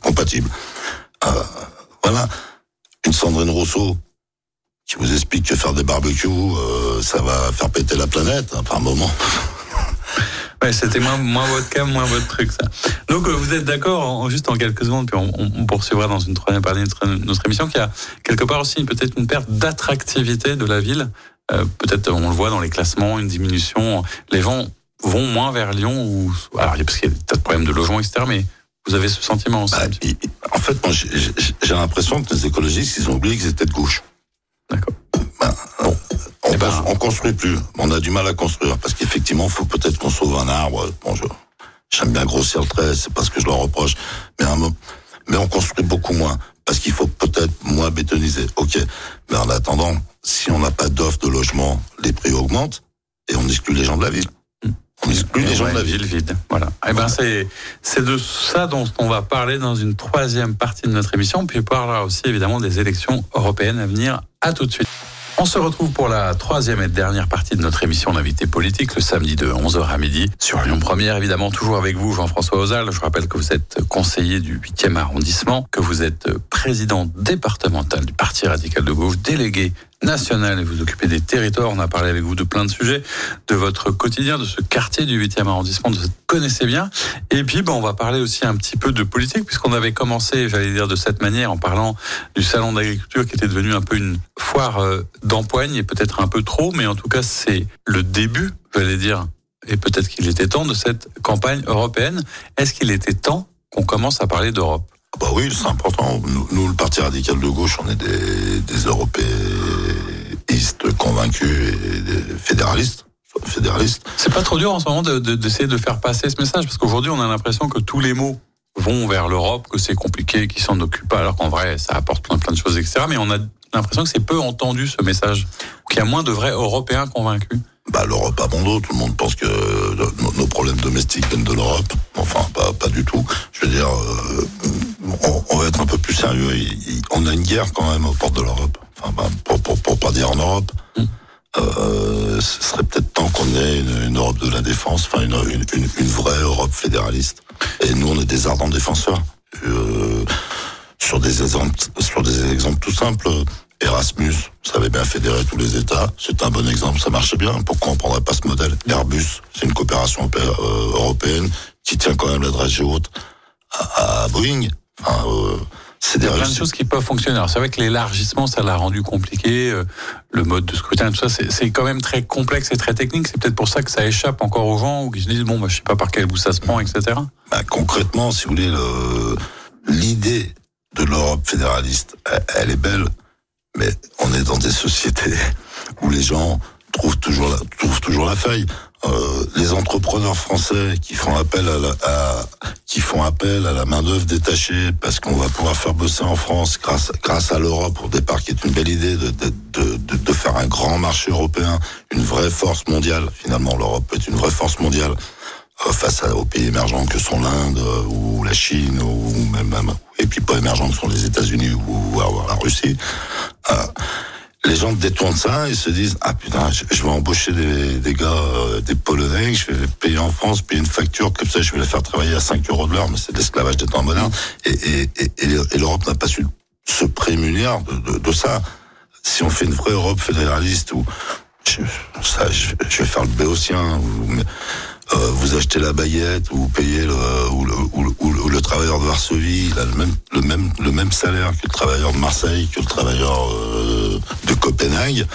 compatible. voilà une Sandrine Rousseau qui vous explique que faire des barbecues, euh, ça va faire péter la planète, hein, par moment. Ouais, c'était moins, moins votre cas, moins votre truc, ça. Donc, euh, vous êtes d'accord, juste en quelques secondes, puis on, on, poursuivra dans une troisième partie de notre, émission, qu'il y a quelque part aussi peut-être une perte d'attractivité de la ville. Euh, peut-être, on le voit dans les classements, une diminution. Les gens vont moins vers Lyon, ou, alors, parce qu'il y a peut-être problème de logement, etc., mais vous avez ce sentiment aussi bah, En fait, moi, j'ai l'impression que les écologistes, ils ont oublié qu'ils étaient de gauche. D'accord. Ben, on, eh ben. on, construit plus. On a du mal à construire parce qu'effectivement, il faut peut-être qu'on sauve un arbre. Bon, j'aime bien grossir le trait, c'est pas ce que je leur reproche. Mais un mais on construit beaucoup moins parce qu'il faut peut-être moins bétoniser. Ok. Mais en attendant, si on n'a pas d'offre de logement, les prix augmentent et on exclut les gens de la ville. On exclut les gens de la ville. vide. Voilà. Et eh ben c'est c'est de ça dont on va parler dans une troisième partie de notre émission, puis on parlera aussi évidemment des élections européennes à venir. À tout de suite. On se retrouve pour la troisième et dernière partie de notre émission d'invité politique le samedi de 11h à midi sur Lyon Première. Évidemment, toujours avec vous, Jean-François Ozal. Je rappelle que vous êtes conseiller du 8e arrondissement, que vous êtes président départemental du Parti radical de gauche, délégué national et vous occupez des territoires. On a parlé avec vous de plein de sujets, de votre quotidien, de ce quartier du 8e arrondissement, de ce que vous connaissez bien. Et puis, ben, on va parler aussi un petit peu de politique, puisqu'on avait commencé, j'allais dire, de cette manière, en parlant du salon d'agriculture qui était devenu un peu une foire euh, d'empoigne, et peut-être un peu trop, mais en tout cas, c'est le début, j'allais dire, et peut-être qu'il était temps de cette campagne européenne. Est-ce qu'il était temps qu'on commence à parler d'Europe? Bah oui, c'est important. Nous, le Parti radical de gauche, on est des, européistes convaincus et des fédéralistes. fédéralistes. C'est pas trop dur en ce moment d'essayer de, faire passer ce message parce qu'aujourd'hui, on a l'impression que tous les mots vont vers l'Europe, que c'est compliqué, qu'ils s'en occupent pas, alors qu'en vrai, ça apporte plein de choses, etc. Mais on a l'impression que c'est peu entendu ce message, qu'il y a moins de vrais Européens convaincus bah, l'Europe a bon dos. Tout le monde pense que nos problèmes domestiques viennent de l'Europe. Enfin, pas, pas du tout. Je veux dire, euh, on, va être un peu plus sérieux. On a une guerre quand même aux portes de l'Europe. Enfin, bah, pour, pour, pour, pas dire en Europe. Mm. Euh, ce serait peut-être temps qu'on ait une, Europe de la défense, enfin une, une, une, vraie Europe fédéraliste. Et nous, on est des ardents défenseurs. Euh, sur des exemples, sur des exemples tout simples. Erasmus, ça avait bien fédéré tous les États. C'est un bon exemple, ça marchait bien. Pourquoi on prendrait pas ce modèle? Airbus, c'est une coopération euh, européenne qui tient quand même l'adresse haute à, Boeing. Enfin, euh, c'est Il y a plein de choses qui peuvent fonctionner. C'est vrai que l'élargissement, ça l'a rendu compliqué. Euh, le mode de scrutin, tout ça, c'est quand même très complexe et très technique. C'est peut-être pour ça que ça échappe encore aux gens ou qu'ils se disent bon, bah, je sais pas par quel bout ça se prend, etc. Bah, concrètement, si vous voulez, l'idée de l'Europe fédéraliste, elle, est belle mais on est dans des sociétés où les gens trouvent toujours la, trouvent toujours la faille. Euh, les entrepreneurs français qui font appel à, la, qui font appel à la main d'œuvre détachée parce qu'on va pouvoir faire bosser en France grâce grâce à l'Europe au départ qui est une belle idée de de, de, de faire un grand marché européen, une vraie force mondiale. Finalement, l'Europe est une vraie force mondiale face aux pays émergents que sont l'Inde euh, ou la Chine ou même, et puis pas émergents que sont les États-Unis ou, la Russie. Euh, les gens détournent ça et se disent ah putain je, vais embaucher des, des gars des polonais je vais les payer en France payer une facture comme ça je vais les faire travailler à 5 euros de l'heure mais c'est de l'esclavage des temps modernes et, et, et, et l'Europe n'a pas su se prémunir de, de, ça. Si on fait une vraie Europe fédéraliste où je, ça, je, vais faire le béotien, où, euh, vous achetez la baguette, ou vous payez le, ou le, ou le, travailleur de Varsovie, il a le même, le même, le même salaire que le travailleur de Marseille, que le travailleur euh, de Copenhague.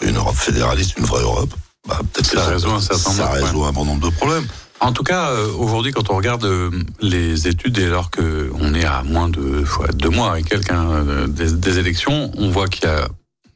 Une Europe fédéraliste, une vraie Europe. Bah, peut-être ça, résout un certain ça résout un bon nombre de problèmes. En tout cas, euh, aujourd'hui, quand on regarde euh, les études, et alors qu'on est à moins de deux mois avec quelqu'un euh, des, des, élections, on voit qu'il y a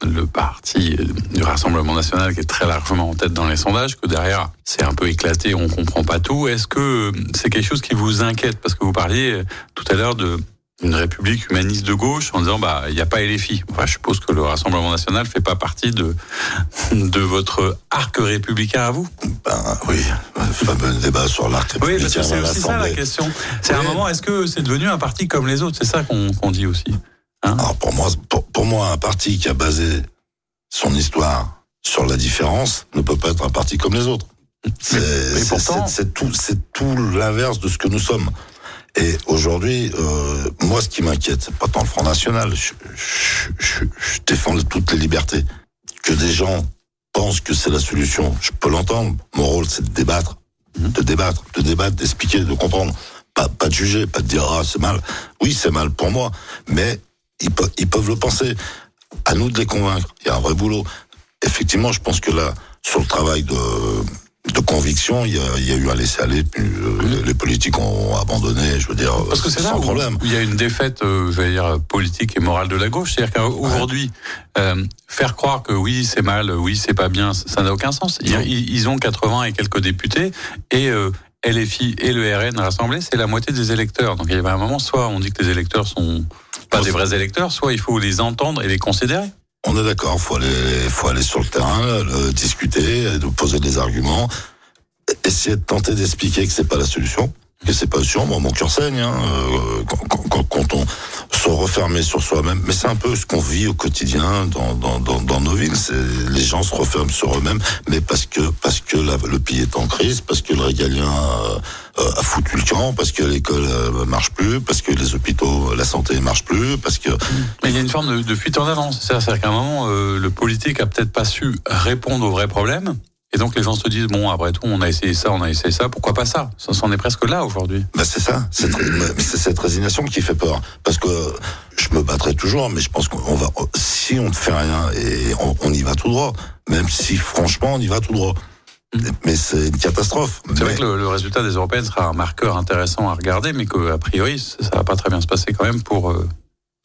le parti du Rassemblement national qui est très largement en tête dans les sondages, que derrière c'est un peu éclaté, on comprend pas tout. Est-ce que c'est quelque chose qui vous inquiète? Parce que vous parliez tout à l'heure de une république humaniste de gauche en disant bah il n'y a pas LFI. Enfin, je suppose que le Rassemblement national fait pas partie de de votre arc républicain à vous. Ben oui, fameux débat sur l'arc républicain. Oui, parce que c'est aussi ça la question. C'est un moment, est-ce que c'est devenu un parti comme les autres? C'est ça qu'on dit aussi. Hein Alors pour moi, pour, moi, un parti qui a basé son histoire sur la différence ne peut pas être un parti comme les autres. C'est tout, c'est tout l'inverse de ce que nous sommes. Et aujourd'hui, euh, moi, ce qui m'inquiète, c'est pas tant le Front National. Je, je, je, je, défends toutes les libertés. Que des gens pensent que c'est la solution, je peux l'entendre. Mon rôle, c'est de débattre, mhm. de débattre, de débattre, d'expliquer, de comprendre. Pas, pas de juger, pas de dire ah c'est mal. Oui, c'est mal pour moi, mais ils, peuvent, ils peuvent le penser. À nous de les convaincre. Il y a un vrai boulot. Effectivement, je pense que là, sur le travail de de conviction, il y a, il y a eu un laisser-aller. Euh, les politiques ont abandonné, je veux dire, Parce que c'est sans problème. il y a une défaite, euh, je vais dire, politique et morale de la gauche. C'est-à-dire qu'aujourd'hui, euh, faire croire que oui, c'est mal, oui, c'est pas bien, ça n'a aucun sens. Ils, ils, ont 80 et quelques députés et euh, LFI et le RN rassemblés, c'est la moitié des électeurs. Donc il y avait un moment, soit on dit que les électeurs sont pas des vrais électeurs, soit il faut les entendre et les considérer. On est d'accord, faut aller, faut aller sur le terrain, discuter, de poser des arguments, essayer de tenter d'expliquer que c'est pas la solution, que c'est pas sûr. Moi, mon cœur saigne hein, euh, quand, quand, on se referme sur soi-même. Mais c'est un peu ce qu'on vit au quotidien dans, dans, dans, dans nos villes. Les gens se referment sur eux-mêmes, mais parce que parce que le pays est en crise, parce que le régalien a, a foutu le camp, parce que l'école euh, marche plus, parce que les hôpitaux, la santé marche plus, parce que. Mais il y a une forme de, de fuite en avant. C'est-à-dire qu'à un moment, euh, le politique a peut-être pas su répondre aux vrais problèmes. Et donc les gens se disent bon après tout on a essayé ça, on a essayé ça, pourquoi pas ça? Ça s'en est presque là aujourd'hui. Bah c'est ça, c'est cette résignation qui fait peur. Parce que je me battrai toujours, mais je pense qu'on va si on ne fait rien et on, y va tout droit, même si franchement on y va tout droit. Mais c'est une catastrophe. C'est vrai que le, résultat des européennes sera un marqueur intéressant à regarder, mais qu'a priori ça va pas très bien se passer quand même pour. Euh,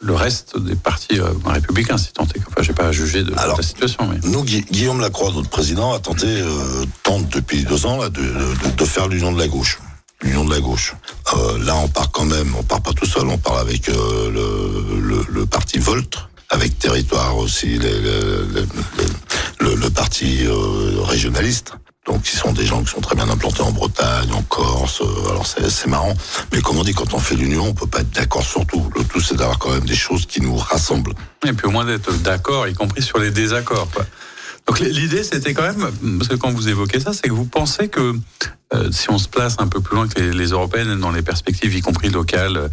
le reste des partis euh, républicains, si tant est. Enfin, j'ai pas à juger de, la situation. Mais... Nous, Guillaume Lacroix, notre président, a tenté, euh, tente depuis deux ans, là, de, de, de faire l'union de la gauche. L'union de la gauche. Euh, là, on part quand même, on part pas tout seul, on part avec euh, le, le, le, parti Volt, avec Territoire aussi, les, les, le, le, parti euh, régionaliste. Donc, ils sont des gens qui sont très bien implantés en Bretagne, en Corse. Euh, alors, c'est marrant. Mais comme on dit, quand on fait l'union, on peut pas être d'accord sur tout. Le tout, c'est d'avoir quand même des choses qui nous rassemblent. Et puis au moins d'être d'accord, y compris sur les désaccords. Quoi. Donc l'idée, c'était quand même, parce que quand vous évoquez ça, c'est que vous pensez que euh, si on se place un peu plus loin que les, les, européennes dans les perspectives, y compris locales,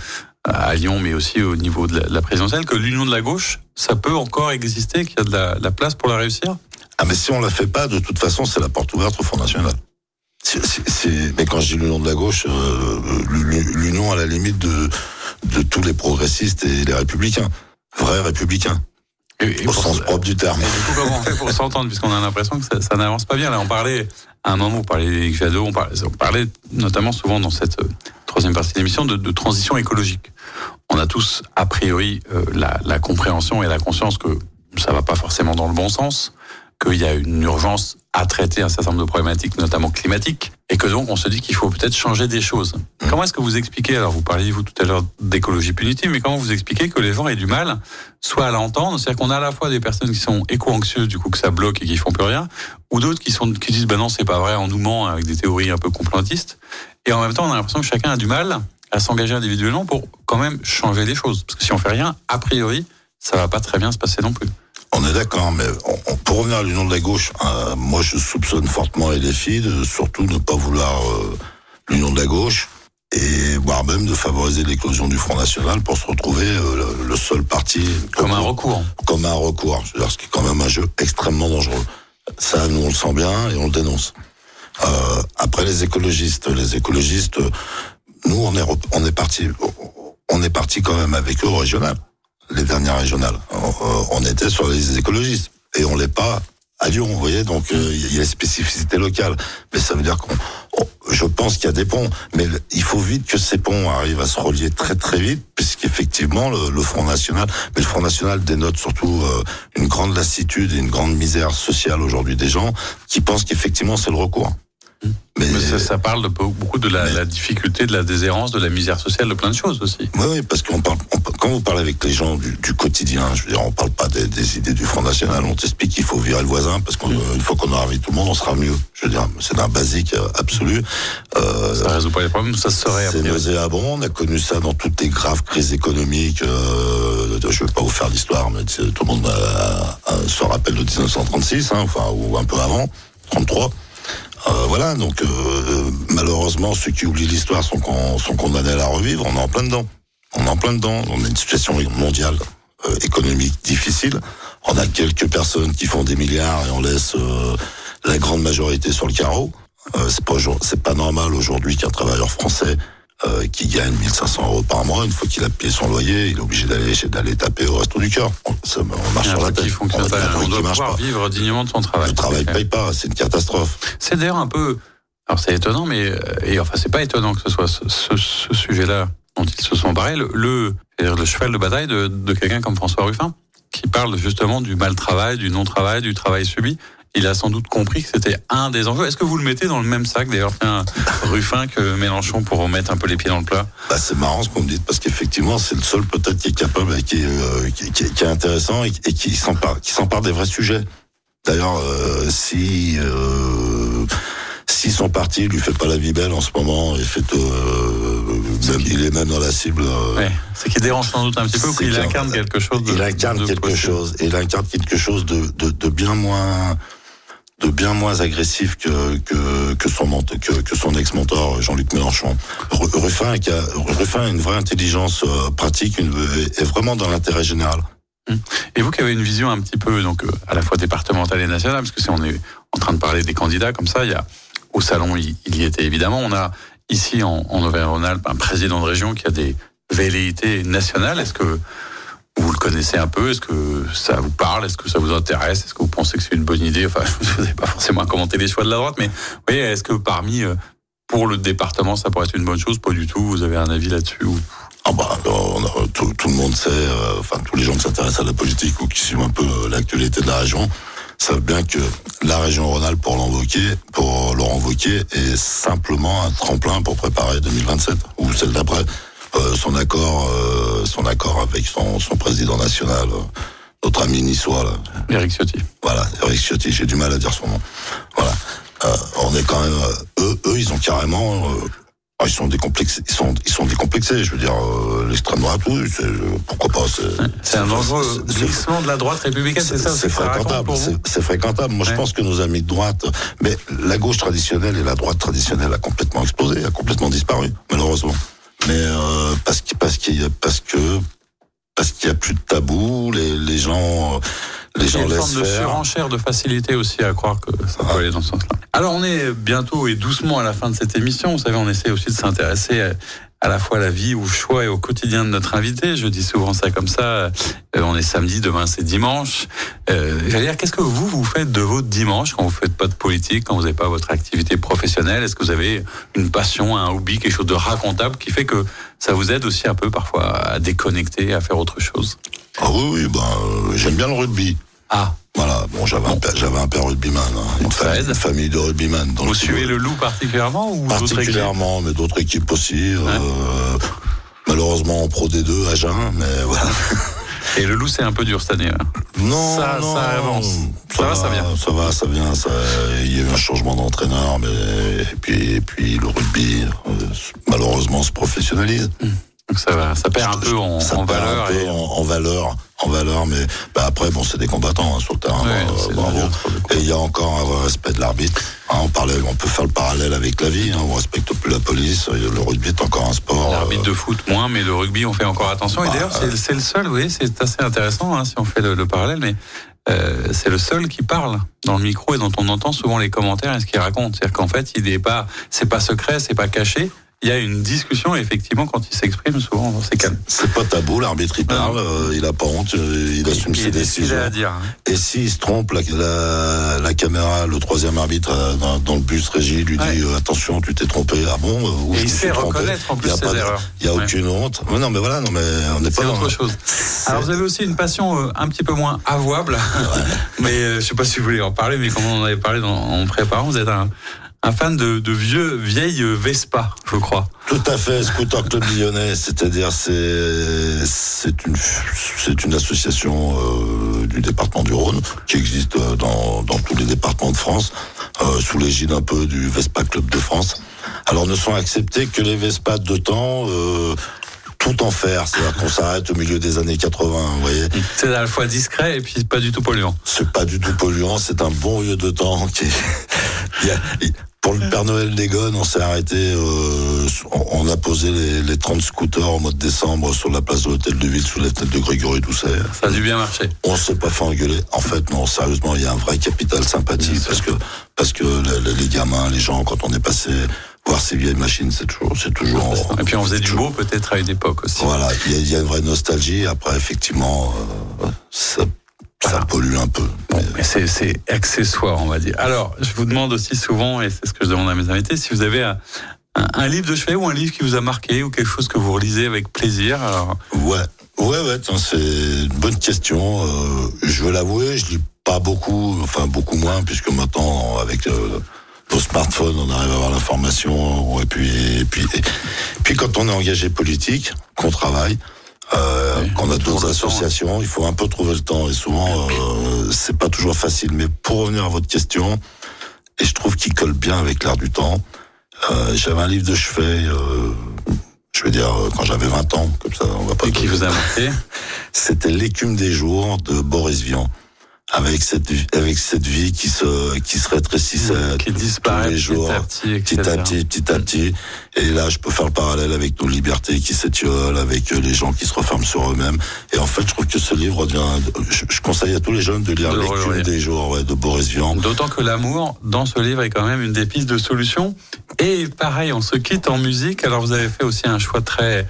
à Lyon, mais aussi au niveau de la, présidentielle, que l'union de la gauche, ça peut encore exister, qu'il y a de la, la place pour la réussir? Ah mais si on la fait pas, de toute façon, c'est la porte ouverte au Front National. mais quand je dis l'union de la gauche, euh, l'union à la limite de tous les progressistes et les républicains, vrais républicains. Au sens propre du terme. Et du coup, comment on fait pour s'entendre, puisqu'on a l'impression que ça, ça n'avance pas bien. Là, on parlait, à un moment, vous parlez Jadot, on parlait, on parlait notamment souvent dans cette euh, troisième partie de l'émission de, de, transition écologique. On a tous, a priori, euh, la, la compréhension et la conscience que ça va pas forcément dans le bon sens, qu'il y a une urgence à traiter un certain nombre de problématiques, notamment climatiques, et que donc on se dit qu'il faut peut-être changer des choses. Mmh. Comment est-ce que vous expliquez, alors vous parliez vous tout à l'heure d'écologie punitive, mais comment vous expliquez que les gens aient du mal, soit à l'entendre, c'est-à-dire qu'on a à la fois des personnes qui sont éco-anxieuses, du coup que ça bloque et qui font plus rien, ou d'autres qui sont qui disent ben non c'est pas vrai, on nous ment avec des théories un peu complotistes, et en même temps on a l'impression que chacun a du mal à s'engager individuellement pour quand même changer les choses, parce que si on fait rien, a priori ça va pas très bien se passer non plus. On est d'accord, mais on, pour revenir à l'union de la gauche, euh, moi je soupçonne fortement LFI de surtout ne pas vouloir euh, l'union de la gauche et voire même de favoriser l'éclosion du Front National pour se retrouver euh, le, seul parti comme un recours. Comme un recours, je veux dire, ce qui est quand même un jeu extrêmement dangereux. Ça, nous on le sent bien et on le dénonce. Euh, après les écologistes, les écologistes, nous on est on est parti, on est parti quand même avec eux au régional, les dernières régionales. On, euh, était sur les écologistes et on l'est pas à Lyon, vous voyez, donc euh, il y a les spécificités locales. Mais ça veut dire qu'on, je pense qu'il y a des ponts, mais il faut vite que ces ponts arrivent à se relier très très vite, puisqu'effectivement le, le Front National, mais le Front National dénote surtout euh, une grande lassitude et une grande misère sociale aujourd'hui des gens qui pensent qu'effectivement c'est le recours. Mais, ça, parle de, beaucoup de la, difficulté, de la déshérence, de la misère sociale, de plein de choses aussi. Oui, oui parce qu'on parle, quand vous parlez avec les gens du, quotidien, je veux dire, on parle pas des, idées du Front National, on t'explique qu'il faut virer le voisin, parce qu'une mm. fois qu'on aura vu tout le monde, on sera mieux. Je veux dire, c'est un basique euh, absolu. Euh, ça résout pas les problèmes, ça serait. C'est nauséabond, on a connu ça dans toutes les graves crises économiques. Euh, je vais pas vous faire l'histoire, mais tout le monde se rappelle de 1936, hein, enfin, ou un peu avant, 33. Euh, voilà, donc euh, malheureusement, ceux qui oublient l'histoire sont, sont condamnés à la revivre. On est en plein dedans. On est en plein dedans. On a une situation mondiale euh, économique difficile. On a quelques personnes qui font des milliards et on laisse la grande majorité sur le carreau. c'est pas c'est pas normal aujourd'hui qu'un travailleur français euh, qui gagne 1500 euros par mois, une fois qu'il a payé son loyer, il est obligé d'aller d'aller taper au resto du cœur. On, on marche sur la tête. on, on doit pouvoir vivre dignement de son travail. Le travail ne paye pas, c'est une catastrophe. C'est d'ailleurs un peu, alors c'est étonnant, mais euh, et enfin c'est pas étonnant que ce soit ce, ce, sujet-là dont ils se sont barrés, le, le, cheval de bataille de, quelqu'un comme François Ruffin, qui parle justement du mal travail, du non travail, du travail subi il a sans doute compris que c'était un des enjeux. Est-ce que vous le mettez dans le même sac, d'ailleurs, Ruffin que Mélenchon pour remettre un peu les pieds dans le plat? Bah, C'est marrant ce qu'on me dit, parce qu'effectivement, c'est le seul peut-être qui est capable, qui est, euh, qui, est intéressant et, qui s'empare des vrais sujets. D'ailleurs, euh, si euh, si son parti lui fait pas la vie belle en ce moment, et fait, il est même dans la cible. c'est qu'il dérange sans doute un petit peu, qu'il incarne quelque chose. De, il incarne quelque chose, et il incarne quelque chose de, de, de bien moins de bien moins agressif que que, que son que, que son ex-mentor Jean-Luc Mélenchon. Ruffin, qui a, Ruffin a une vraie intelligence euh, pratique, une, est vraiment dans l'intérêt général. Hum. Et vous qui avez une vision un petit peu donc euh, à la fois départementale et nationale, parce que si on est en train de parler des candidats comme ça, il y a au salon il, y était évidemment. On a ici en, en Auvergne-Rhône-Alpes un président de région qui a des velléités nationales. Est-ce que vous le connaissez un peu? Est-ce que ça vous parle? Est-ce que ça vous intéresse? Est-ce que vous pensez que c'est une bonne idée? Enfin, vous n'avez pas forcément commenter les choix de la droite, mais oui, est-ce que parmi, euh, pour le département, ça pourrait être une bonne chose? Pas du tout. Vous avez un avis là-dessus. Ah bah, tout, le monde sait, euh, enfin tous les gens qui s'intéressent à la politique ou qui suivent un peu euh, l'actualité de la région savent bien que la région Rhône-Alpes pour l'envoquer, pour Laurent Wauquiez, est simplement un tremplin pour préparer 2027 ou celle d'après. Euh, son accord, euh, son accord avec son, son président national, euh, notre ami niçois là. Eric Ciotti. Voilà, Eric Ciotti. J'ai du mal à dire son nom. Voilà. on est quand même eux, eux, ils ont carrément ah, ils sont décomplexés, ils sont, ils sont décomplexés. Je veux dire, l'extrême droite, oui, pourquoi pas. C'est un dangereux glissement de la droite républicaine, c'est ça C'est fréquentable. C'est fréquentable. Moi, je pense que nos amis de droite, mais la gauche traditionnelle et la droite traditionnelle a complètement explosé, a complètement disparu, malheureusement mais euh, parce que parce qu'il parce que parce qu'il y a plus de tabou, les, les gens les gens laissent une forme de surenchère, de facilité aussi à croire que ça peut aller dans ce sens-là. Alors on est bientôt et doucement à la fin de cette émission. Vous savez, on essaie aussi de s'intéresser à la fois la vie, au choix et au quotidien de notre invité. Je dis souvent ça comme ça. Euh, on est samedi, demain c'est dimanche. Euh, J'allais dire, qu'est-ce que vous, vous faites de votre dimanche quand vous faites pas de politique, quand vous n'avez pas votre activité professionnelle? Est-ce que vous avez une passion, un hobby, quelque chose de racontable qui fait que ça vous aide aussi un peu parfois à déconnecter, à faire autre chose? Ah oui, oui, ben, euh, j'aime bien le rugby. Ah. Voilà, bon, j'avais un père, j'avais un père rugbyman, hein, une, famille, une, famille, de rugbyman. Vous suivez le loup particulièrement ou Particulièrement, mais d'autres équipes aussi. Euh, malheureusement en Pro D2 à Jeun, mais voilà. Et le loup, c'est un peu dur cette année. Là. Non, ça, non, ça avance. Ça, va, ça vient. Ça va, ça vient. Ça... Il y a eu un changement d'entraîneur, mais et puis, et puis le rugby, euh, malheureusement, se professionnalise. Hmm. Donc ça, va, ça perd un peu en, ça en perd valeur. un peu et- en, en valeur, en valeur, mais bah, après bon, c'est des combattants hein, sur le terrain. Ouais, euh, bravo. Et il y a encore un respect de l'arbitre. Hein, on parlait, on peut faire le parallèle avec la vie. Hein, on respecte plus la police. Le rugby est encore un sport. L'arbitre euh, de foot moins, mais le rugby on fait encore attention. Et Bah, d'ailleurs c'est c'est le seul, vous voyez, c'est assez intéressant hein, si on fait le, le parallèle, mais euh, c'est le seul qui parle dans le micro et dont on entend souvent les commentaires et ce qu'il raconte. C'est-à-dire qu'en fait, il n'est pas, c'est pas secret, c'est pas caché. Il y a une discussion effectivement quand il s'exprime souvent c'est calme. C'est pas tabou, l'arbitre il parle, euh, il a pas honte, euh, il assume Il ses décisions. a à dire. hein. Et s'il se trompe, la, la, la caméra, le troisième arbitre euh, dans, dans le bus régie lui Ouais. dit euh, attention, tu t'es trompé. Ah bon euh, Et il sait trompé reconnaître en plus y a ses erreurs. Il y a Ouais. aucune honte. Mais non, mais voilà, non, mais on n'est pas C'est dans autre chose. Alors vous avez aussi une passion un petit peu moins avouable, mais je sais pas si vous voulez en parler, mais comme on en avait parlé dans, en préparant, vous êtes un, un fan de, de vieux vieilles Vespa, je crois. Tout à fait, Scooter Club Lyonnais, c'est-à-dire c'est c'est une c'est une association euh, du département du Rhône qui existe euh, dans dans tous les départements de France euh, sous l'égide un peu du Vespa Club de France. Alors ne sont acceptés que les Vespa de temps euh, tout en fer, c'est-à-dire qu'on s'arrête au milieu des années 80, vous voyez. C'est à la fois discret et puis pas du tout polluant. C'est pas du tout polluant, c'est un bon vieux de temps. Qui est- il y a- il- pour le Père Noël des Gones, on s'est arrêté, euh, on a posé les, les 30 scooters au mois de décembre sur la place de l'hôtel de ville sous la tête de Grégory Doucet. Ça a dû bien marcher. On s'est pas fait engueuler. En fait, non, sérieusement, il y a un vrai capital sympathie parce que parce que le- le- les gamins, les gens, quand on est passé voir ces vieilles machines, c'est toujours, c'est toujours. Et puis on faisait du beau peut-être à une époque aussi. Voilà, il y, a- il y a une vraie nostalgie. Après, effectivement, euh, ça, ça pollue un peu. Bon, mais c'est, c'est accessoire, on va dire. Alors, je vous demande aussi souvent, et c'est ce que je demande à mes invités, si vous avez un, un- livre de chevet ou un livre qui vous a marqué ou quelque chose que vous relisez avec plaisir. Alors, Ouais, ouais, ouais, tiens, c'est une bonne question. Euh, je veux l'avouer, je lis pas beaucoup, enfin beaucoup moins, puisque maintenant, avec euh, nos smartphones, on arrive à avoir l'information. Et puis, et puis, et puis, quand on est engagé politique, qu'on travaille, euh, Oui, a on trouve d'autres temps, associations, il faut un peu trouver le temps. Et souvent, euh, c'est pas toujours facile. Mais pour revenir à votre question, et je trouve qu'il colle bien avec l'air du temps. Euh, j'avais un livre de chevet, euh, je veux dire, euh, quand j'avais 20 ans, comme ça, on va pas et qui vous a marqué? C'était l'écume des jours de Boris Vian. Avec cette, avec cette vie qui se, qui se rétrécissait qui tous disparaît les petit jours, à petit, petit à petit, petit à petit. Et là, je peux faire le parallèle avec nos libertés qui s'étiolent, avec euh, les gens qui se referment sur eux-mêmes. Et en fait, je trouve que ce livre devient, je, je conseille à tous les jeunes de lire De l'écume des jours, ouais, de Boris Vian. D'autant que l'amour, dans ce livre, est quand même une des pistes de solution. Et pareil, on se quitte en musique. Alors, vous avez fait aussi un choix très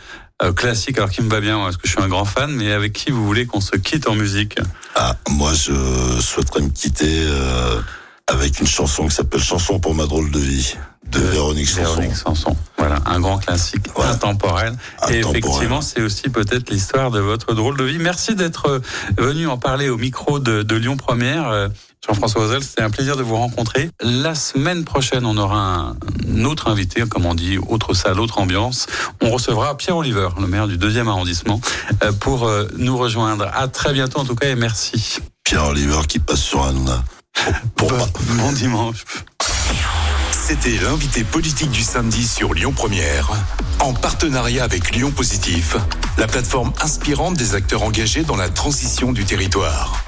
classique, alors qui me va bien, parce que je suis un grand fan, mais avec qui vous voulez qu'on se quitte en musique? Ah, moi, je souhaiterais me quitter euh, avec une chanson qui s'appelle Chanson pour ma drôle de vie de Véronique Sanson. Véronique Sanson. Voilà, un grand classique Voilà. intemporel. Et Intemporel. effectivement, c'est aussi peut-être l'histoire de votre drôle de vie. Merci d'être euh, venu en parler au micro de, de Lyon Première. Jean-François Ozel, c'était un plaisir de vous rencontrer. La semaine prochaine, on aura un, un autre invité, comme on dit, autre salle, autre ambiance. On recevra Pierre Oliver, le maire du deuxième arrondissement, euh, pour euh, nous rejoindre. À très bientôt en tout cas et merci. Pierre Oliver qui passe sur. Pour, pour Bon, bon dimanche. C'était l'invité politique du samedi sur Lyon Première, en partenariat avec Lyon Positif, la plateforme inspirante des acteurs engagés dans la transition du territoire.